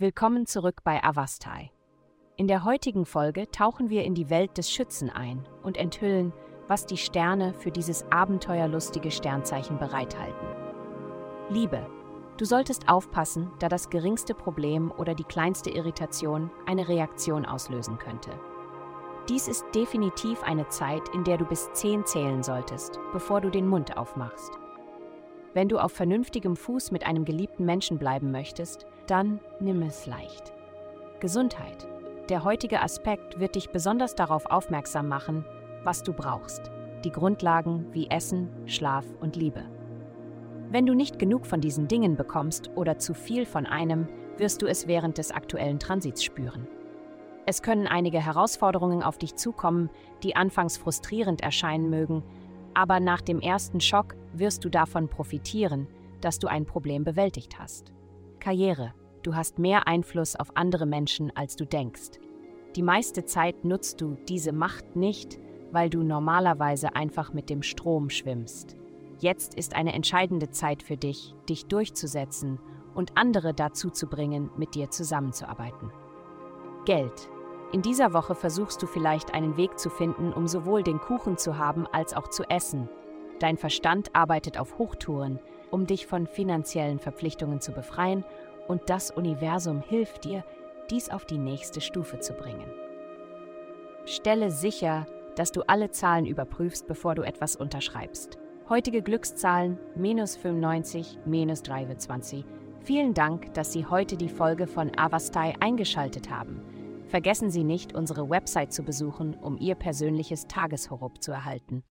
Willkommen zurück bei Avastai. In der heutigen Folge tauchen wir in die Welt des Schützen ein und enthüllen, was die Sterne für dieses abenteuerlustige Sternzeichen bereithalten. Liebe. Du solltest aufpassen, da das geringste Problem oder die kleinste Irritation eine Reaktion auslösen könnte. Dies ist definitiv eine Zeit, in der du bis 10 zählen solltest, bevor du den Mund aufmachst. Wenn du auf vernünftigem Fuß mit einem geliebten Menschen bleiben möchtest, dann nimm es leicht. Gesundheit. Der heutige Aspekt wird dich besonders darauf aufmerksam machen, was du brauchst. Die Grundlagen wie Essen, Schlaf und Liebe. Wenn du nicht genug von diesen Dingen bekommst oder zu viel von einem, wirst du es während des aktuellen Transits spüren. Es können einige Herausforderungen auf dich zukommen, die anfangs frustrierend erscheinen mögen, aber nach dem ersten Schock wirst du davon profitieren, dass du ein Problem bewältigt hast. Karriere. Du hast mehr Einfluss auf andere Menschen, als du denkst. Die meiste Zeit nutzt du diese Macht nicht, weil du normalerweise einfach mit dem Strom schwimmst. Jetzt ist eine entscheidende Zeit für dich, dich durchzusetzen und andere dazu zu bringen, mit dir zusammenzuarbeiten. Geld. In dieser Woche versuchst du vielleicht einen Weg zu finden, um sowohl den Kuchen zu haben als auch zu essen. Dein Verstand arbeitet auf Hochtouren, um dich von finanziellen Verpflichtungen zu befreien und das Universum hilft dir, dies auf die nächste Stufe zu bringen. Stelle sicher, dass du alle Zahlen überprüfst, bevor du etwas unterschreibst. Heutige Glückszahlen minus 95, minus 23. Vielen Dank, dass Sie heute die Folge von Avastai eingeschaltet haben. Vergessen Sie nicht, unsere Website zu besuchen, um Ihr persönliches Tageshorob zu erhalten.